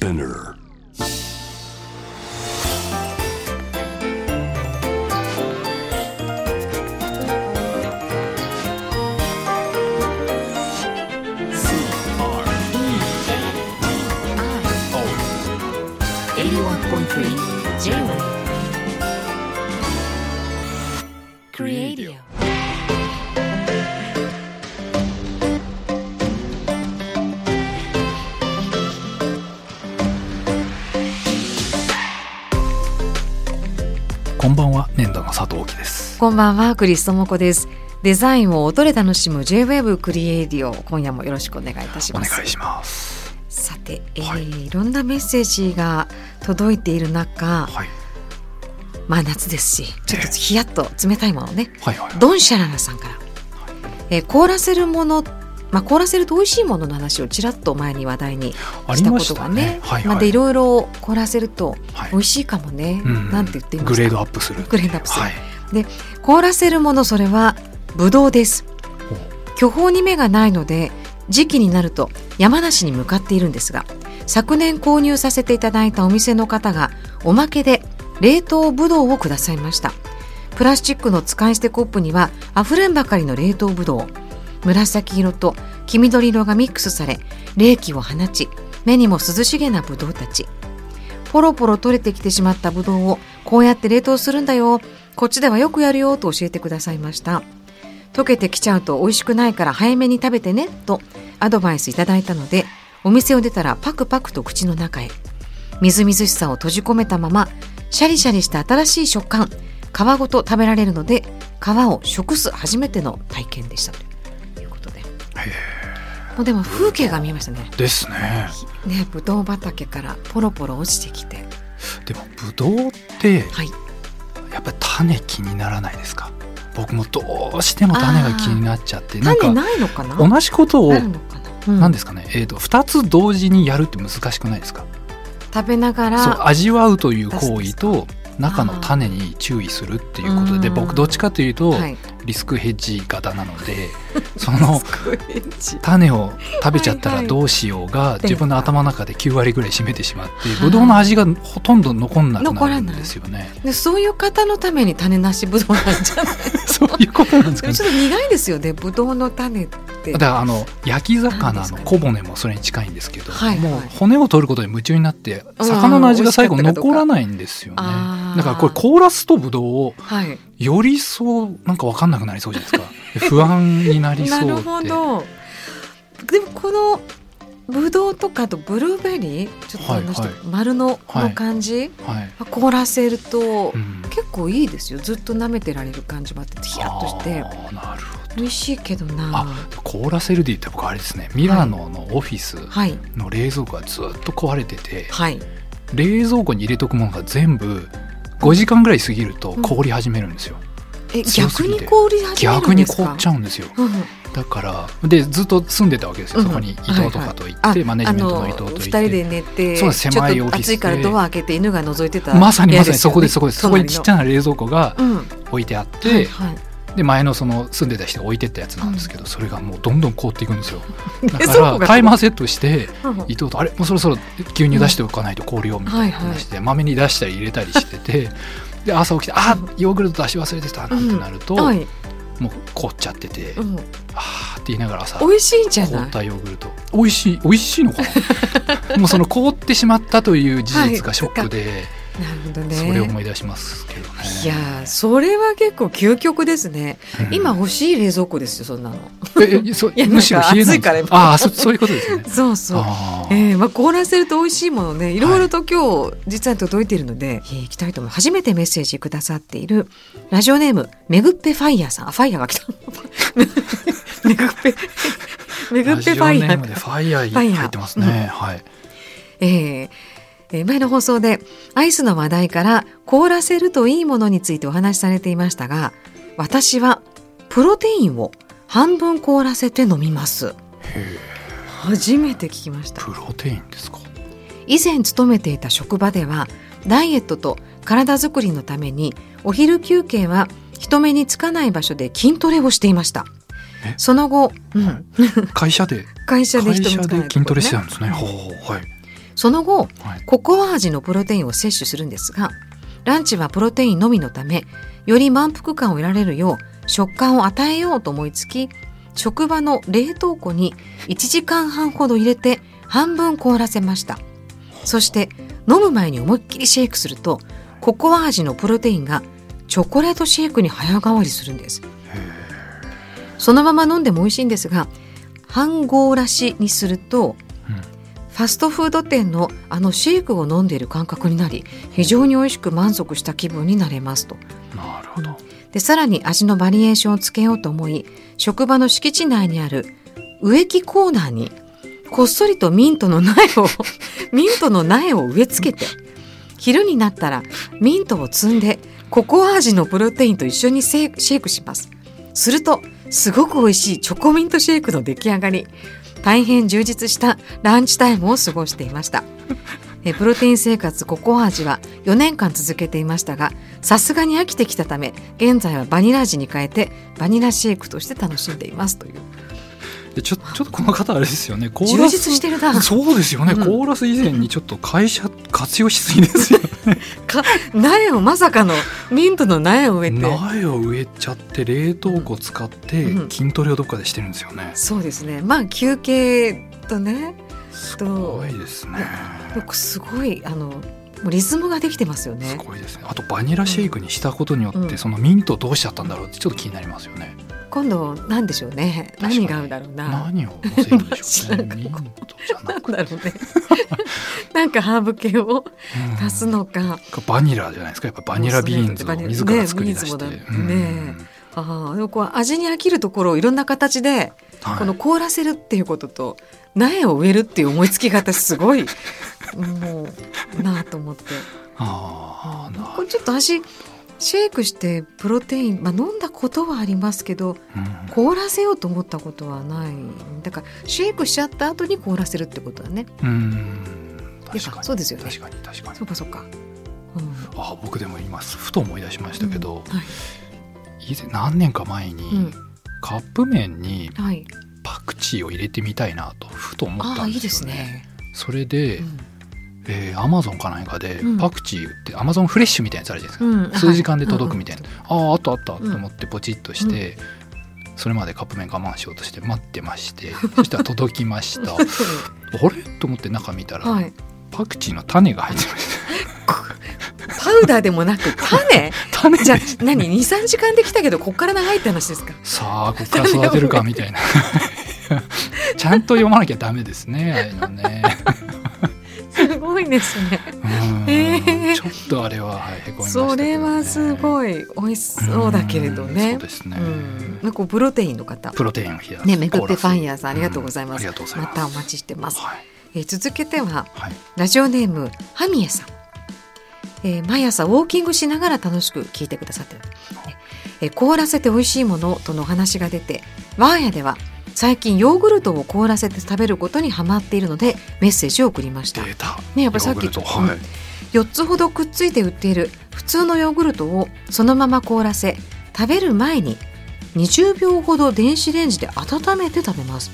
Spinner. こんばんは、クリストモコです。デザインを音で楽しむ J-Wave クリエイディオ、今夜もよろしくお願いいたしおます。願いします。さて、えーはい。い、ろんなメッセージが届いている中、はい。まあ夏ですし、ちょっとヒヤッと冷たいものね。はいはい。ドンシャララさんから、えー凍らせるもの、まあ凍らせると美味しいものの話をちらっと前に話題にしたこましたねとがね、はいはい。まあでいろいろ凍らせるとはい。美味しいかもね、うん。なんて言っていました。グレードアップするグレードアップする。はい凍らせるものそれはブドウです。巨峰に目がないので時期になると山梨に向かっているんですが昨年購入させていただいたお店の方がおまけで冷凍ブドウをくださいました。プラスチックの使い捨てコップにはあふれんばかりの冷凍ブドウ紫色と黄緑色がミックスされ冷気を放ち目にも涼しげなブドウたち。ポロポロ取れてきてしまったブドウをこうやって冷凍するんだよこっちではよくやるよと教えてくださいました。溶けてきちゃうと美味しくないから早めに食べてねとアドバイスいただいたのでお店を出たらパクパクと口の中へ。みずみずしさを閉じ込めたままシャリシャリした新しい食感皮ごと食べられるので皮を食す初めての体験でした。ということで。もうでも風景が見えましたね。ですね。ねぶどう畑からポロポロ落ちてきて。でもブドウってはいやっぱり種気にならないですか？僕もどうしても種が気になっちゃってなん種かないのかな？同じことを何ですかね、えー、と2つ同時にやるって難しくないですか？食べながそうら味わうという行為と中の種に注意するっていうことでうん僕どっちかというとはいリスクヘッジ型なので その種を食べちゃったらどうしようが自分の頭の中で9割ぐらい占めてしまってはいブドウの味がほとんど残んなくなるんですよね。でそういう方のために種なしぶどうなんじゃない？そういうことなんですかね。ちょっと苦いですよねぶどうの種って。だからあの焼き魚の小骨もそれに近いんですけど、はいはい。もう骨を取ることに夢中になってうん魚の味が最後残らないんですよねだからこれ凍らすとブドウをはい。よりそうなんか分かんなくなりそうじゃないですか。不安になりそうって。なるほど。でもこのぶどうとかあとブルーベリーちょっと話して、はい丸のこはいの感じ、はい、凍らせると、うん。結構いいですよ。ずっと舐めてられる感じもあってヒヤッとして。あーなるほど。美味しいけどな。あ凍らせるで言ったら僕あれですね。ミラノのオフィスはい。の冷蔵庫がずっと壊れてて、はい。冷蔵庫に入れとくものが全部5時間ぐらい過ぎると凍り始めるんですよ、え逆強すぎて。に凍り始める逆んですか？に凍っちゃうんですよ。うん。うんだからでずっと住んでたわけですよ、うんそこに伊藤とかと行って、はいはいマネジメントの伊藤と行って。二人で寝てそうです。狭いオフィスで。暑いからドア開けて犬が覗いてたまさにまさにそこです。そこですそこにちっちゃなな冷蔵庫がうん。置いてあって、はいはいで前のその住んでた人が置いてったやつなんですけど、それがもうどんどん凍っていくんですよ。だ冷からタイマーセットしてうん伊藤と「あれ？もうそろそろ牛乳出しておかないと凍るよ」みたいな話でまめに出したり入れたりしてて で朝起きて「あヨーグルト出し忘れてた」なん。てなると、はい、もう凍っちゃっててうん、「あー」って言いながら朝美味しいんじゃない？凍ったヨーグルト。美味しい美味しいのかな？もうその凍ってしまったという事実がショックで、なるほどね。それを思い出しますけどね。いやーそれは結構究極ですね、うん。今欲しい冷蔵庫ですよそんなの。ええそう いやむしろ冷えないか？ら今。ああそ そういうことですね。そうそう。えーまあ、凍らせると美味しいものねい。ろいろと今日実は届いているので、えー行きたいと思います初めてメッセージくださっているラジオネームめぐっぺファイヤーさん。あファイヤーが来た。めぐっぺめぐっぺファイヤラジオネームでー。ファイヤー入ってますね、はい。えーえー前の放送でアイスの話題から凍らせるといいものについてお話しされていましたが私はプロテインを半分凍らせて飲みます。初めて聞きました。プロテインですか？以前勤めていた職場ではダイエットと体づくりのためにお昼休憩は人目につかない場所で筋トレをしていました。え？その後、うん。会社で？会社で人目につかないで筋トレしてたんですね。はいその後はい。ココア味のプロテインを摂取するんですがランチはプロテインのみのためより満腹感を得られるよう食感を与えようと思いつき職場の冷凍庫に1時間半ほど入れて半分凍らせました。そして飲む前に思いっきりシェイクするとココア味のプロテインがチョコレートシェイクに早変わりするんです。そのまま飲んでも美味しいんですが半凍らしにするとうんファストフード店のあのシェイクを飲んでいる感覚になり非常に美味しく満足した気分になれますと。なるほど。でさらに味のバリエーションをつけようと思い職場の敷地内にある植木コーナーにこっそりとミントの苗を ミントの苗を植え付けて昼になったらミントを摘んでココア味のプロテインと一緒にシェイクします。するとすごく美味しいチョコミントシェイクの出来上がり大変充実したランチタイムを過ごしていました。えプロテイン生活ココア味は4年間続けていましたがさすがに飽きてきたため現在はバニラ味に変えてバニラシェイクとして楽しんでいますという。でちょ ちょっとこの方あれですよね。コー充ラス実してるな。そうですよね、うん。コーラス以前にちょっと会社活用しすぎですよ か苗をまさかのミントの苗を植えて。苗を植えちゃって冷凍庫使ってうん。筋トレをどっかでしてるんですよね、そうですね。まあ休憩とねすごいですね。すごいあのリズムができてますよすねごいですね。あとバニラシェイクにしたことによって、うん。そのミントどうしちゃったんだろうってちょっと気になりますよね今度なんでしょうね。何が合うだろうな。何を乗せるんでしょうね。なんだろうね。なんかハーブ系をうん。足すのか、バニラじゃないですか。やっぱバニラビーンズを自ら作り出して、ねうん。ね。ああでもこう味に飽きるところをいろんな形ではい。この凍らせるっていうことと苗を植えるっていう思いつきが私すごい もうなあと思って。ああなこれちょっと味シェイクしてプロテイン、まあ、飲んだことはありますけどうん。凍らせようと思ったことはない。だからシェイクしちゃった後に凍らせるってことだね。うん。確かに。ぱそうですよね。確かに確かに。そうかそうか、うん。あ僕でも今ふと思い出しましたけど、はい。以前何年か前に、うん。カップ麺にはい、パクチーを入れてみたいなとふと思っああいいたんでよね。ですすね、それで、うんえー、アマゾンか何かでうん。パクチーってアマゾンフレッシュみたいなやつあるじゃないですか、うん。数時間で届くみたいな、あああったあったとうん思ってポチッとして、それまでカップ麺我慢しようとして待ってましてそしたら届きました。あれ？と思って中見たら、はい、パクチーの種が入ってましパウダーでもなく種？た。種じゃあで何23時間できたけどこっから長いって話ですか？さあここから育てるかみたいな。ちゃんと読まなきゃダメですねああいうのね。すごいですね。うん。へー。ちょっとあれは、はい、へこみましたけどそねれはすごい美味しそうだけれどうんねそうですね、うん。なんプロテインの方。プロテインを冷やす。ねめぐってファンヤヤーさんありがとうございます、ありがとうございます。またお待ちしてます、はい。えー続けてははい。ラジオネームハミエさん、えー毎朝ウォーキングしながら楽しく聞いてくださってる、えー凍らせて美味しいものとのお話が出て我が家では最近ヨーグルトを凍らせて食べることにハマっているのでメッセージを送りました。ねやっぱりさっきはい、4つほどくっついて売っている普通のヨーグルトをそのまま凍らせ食べる前に20秒ほど電子レンジで温めて食べます。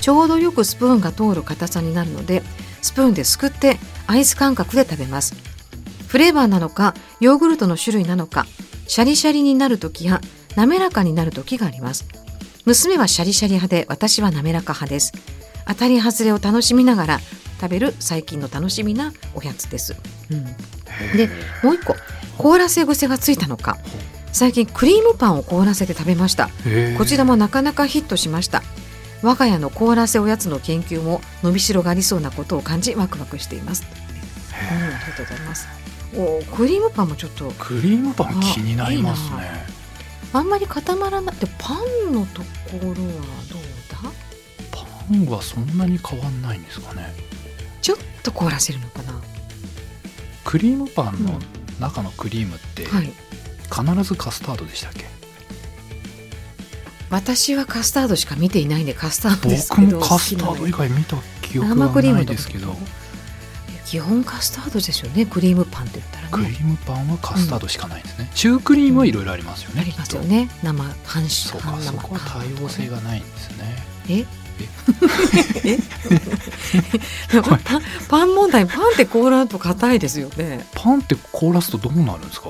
ちょうどよくスプーンが通る硬さになるのでスプーンですくってアイス感覚で食べます。フレーバーなのかヨーグルトの種類なのかシャリシャリになる時や滑らかになる時があります娘はシャリシャリ派で私は滑らか派です。当たり外れを楽しみながら食べる最近の楽しみなおやつです、うん、でもう一個凍らせ癖がついたのか。最近クリームパンを凍らせて食べました。こちらもなかなかヒットしました。我が家の凍らせおやつの研究も伸びしろがありそうなことを感じワクワクしています、うん、ありがとうございます。おクリームパンもちょっと。クリームパン気になりますねあんまり固まらなくてパンのところはどうだ？パンはそんなに変わんないんですかね。ちょっと凍らせるのかな？クリームパンの中のクリームってはい。必ずカスタードでしたっけ、私はカスタードしか見ていないんでカスタードです僕けど。もカスタード以外見た記憶はないですけど基本カスタードですよね。クリームパンって言ったクリらねームパンはカスタードしかないんですね、シュークリームはいろいろありますよね、ありますよね。生半きっと。そう半生かそこは多様性がないんですね。え？え？パンパン問題パンって凍らんと硬いですよね。パンって凍らすとどうなるんですか？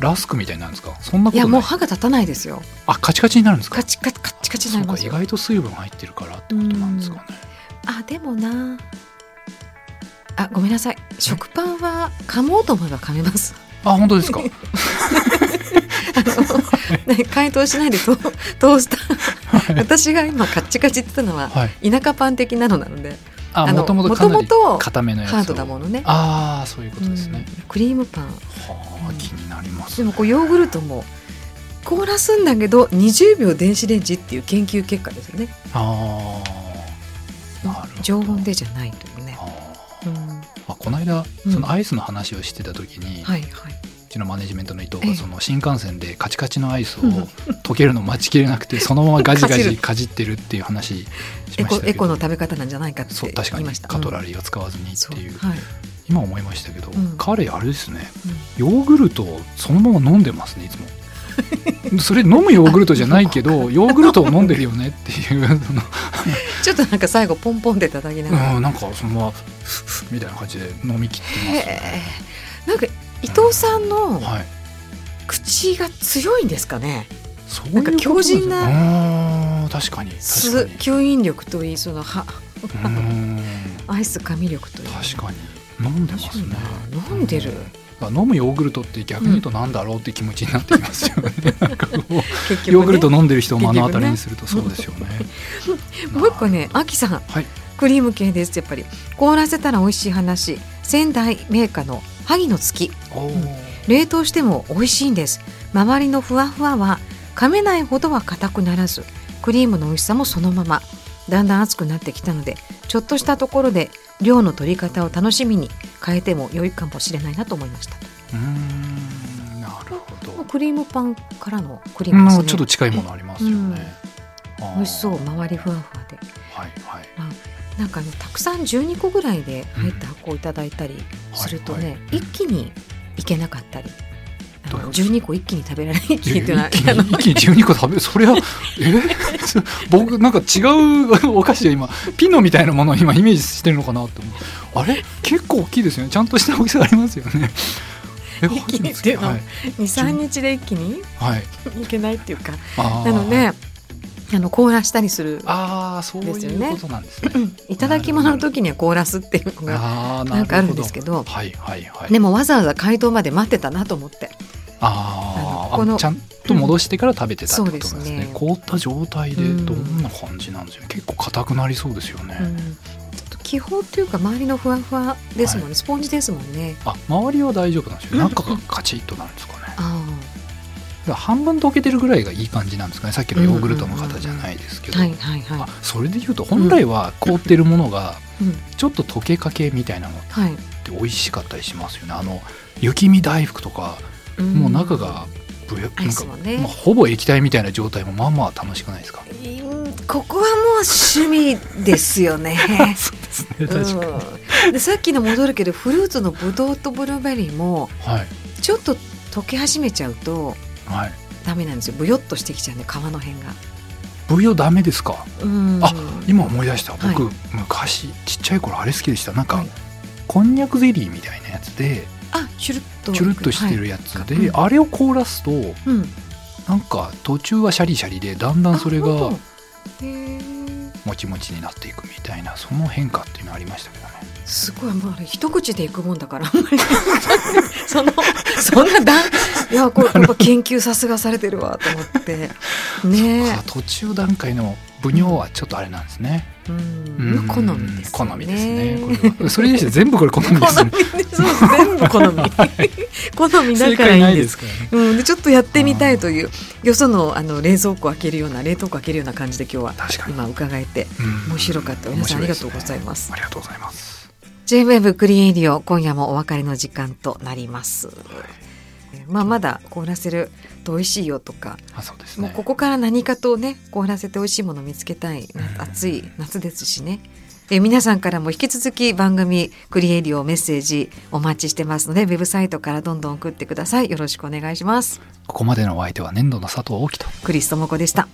ラスクみたいになるんですか？そんなことない。いやもう歯が立たないですよ。あカチカチになるんですか？カチカチカチカチになりますよ。外と水分入ってるからってことなんですかね。あでもなあごめんなさい。食パンは噛もうと思えば噛めます。あ本当ですか？ね解凍しないでトトースター私が今カッチカチって言ったのははい。田舎パン的なのなのであのあもともとか固めのやつを。ハードだものね。ああそういうことですね、うん。クリームパン。はあ気になりますでもこうヨーグルトも凍らすんだけど20秒電子レンジっていう研究結果ですよね。ああ常温でじゃないというね、この間うん。そのアイスの話をしてた時に、はいはい。うちのマネジメントの伊藤ええ。がその新幹線でカチカチのアイスをうん。溶けるの待ちきれなくて そのままガジガジかじってるっていう話しエコエました。けどコの食べ方なんじゃないかってそう確かに。カトラリリーを使わずにっていう、はい。今思いましたけど、うん。彼あれですね。ヨーグルトをそのまま飲んでますねいつも。それ飲むヨーグルトじゃないけど ヨーグルトを飲んでるよねっていう。ちょっとなんか最後ポンポンで叩きながら、うんなんかそのままみたいな感じで飲み切ってますへえなんか伊藤さんのはい。口が強いんですかね、そういうことなんか強靭なな確かに。吸引力といいそのはうん。アイス噛み力といい。確かに。飲んでますね。飲んでる。うん。飲むヨーグルトって逆に言うとなんだろうって気持ちになってきますよね。う 結局ね。ヨーグルト飲んでる人を目の当たりに結するとそうですよね。もう一個ねアキさん、はいクリーム系です。やっぱり凍らせたら美味しい話。仙台メーカーの萩の月。おー。冷凍しても美味しいんです。周りのふわふわは噛めないほどは硬くならずクリームの美味しさもそのまま。だんだん熱くなってきたのでちょっとしたところで量の取り方を楽しみに変えても良いかもしれないなと思いました。うーんなるほど。クリームパンからのクリームですね。ちょっと近いものありますよね、あー。美味しそう。周りふわふわでなんかあのたくさん12個ぐらいで入った箱をいただいたりするとね、はいは一気にいけなかったりあのどういうこと？12個一気に食べられないっていうのは一気に一気に12個食べるそれはえ？そ 僕なんか違うお菓子が今ピノみたいなものを今イメージしてるのかなって思う。あれ？結構大きいですよね。ちゃんとした大きさありますよね。え一気にっていうのはい、23日で一気にはい、いけないっていうか。なのであの凍らしたりするああそうですよねいうことなんですね。いただき物の時には凍らすっていうのがなんかあるんですけど。はいはいはい。でもわざわざ解凍まで待ってたなと思って。あーあのこのあちゃんと戻してから食べてたってことなんですね,、そうですね。凍った状態でどんな感じなんですよ、結構硬くなりそうですよね、うん。ちょっと気泡っていうか周りのふわふわですもんね、スポンジですもんね。あ周りは大丈夫なんですよ。うん。中がカチッとなるんですかね、半分溶けてるぐらいがいい感じなんですかね。さっきのヨーグルトの方じゃないですけど、それでいうと本来は凍ってるものがうん。ちょっと溶けかけみたいなのっはい、て美味しかったりしますよね。あの雪見大福とかもう中がぶなんか、ねまあ、ほぼ液体みたいな状態もまあまあ楽しくないですか？うんここはもう趣味ですよね。そうですね確かに、うん、でさっきの戻るけどフルーツのブドウとブルーベリーもはい。ちょっと溶け始めちゃうとはい。ダメなんですよ。ブヨっとしてきちゃうんで皮の辺が。ブヨダメですか？うん。あ今思い出した。僕、は昔ちっちゃい頃あれ好きでした。なんか、はい。こんにゃくゼリーみたいなやつであチュルッと。チュルッとしてるやつで、はい。あれを凍らすとはいうん、なんか途中はシャリシャリでだんだんそれがもちもちになっていくみたいなその変化っていうのありましたけどね。すごいもうあれ一口でいくもんだからあんまり。そのそんなだんいやこれやっぱ研究さすがされてるわと思って。ねあ途中段階のブニョはちょっとあれなんですね、え、ううん。ん、好みです好みですね。これは。それにして全部これ好みです全部好み。好みだ正からいいんです。うん、でちょっとやってみたいというよそのあの冷蔵庫開けるような冷凍庫開けるような感じで今日は今伺えてうん。面白かった皆さんありがとうございます。ありがとうございます。J-WEB クリエイディオ今夜もお別れの時間となります、まあまだ凍らせると美味しいよとか、あそうですね。もうここから何かとね凍らせて美味しいものを見つけたい、うん暑い夏ですしね。え皆さんからも引き続き番組クリエイディオメッセージお待ちしてますのでウェブサイトからどんどん送ってください。よろしくお願いします。ここまでのお相手は粘土の佐藤大樹とクリストモコでした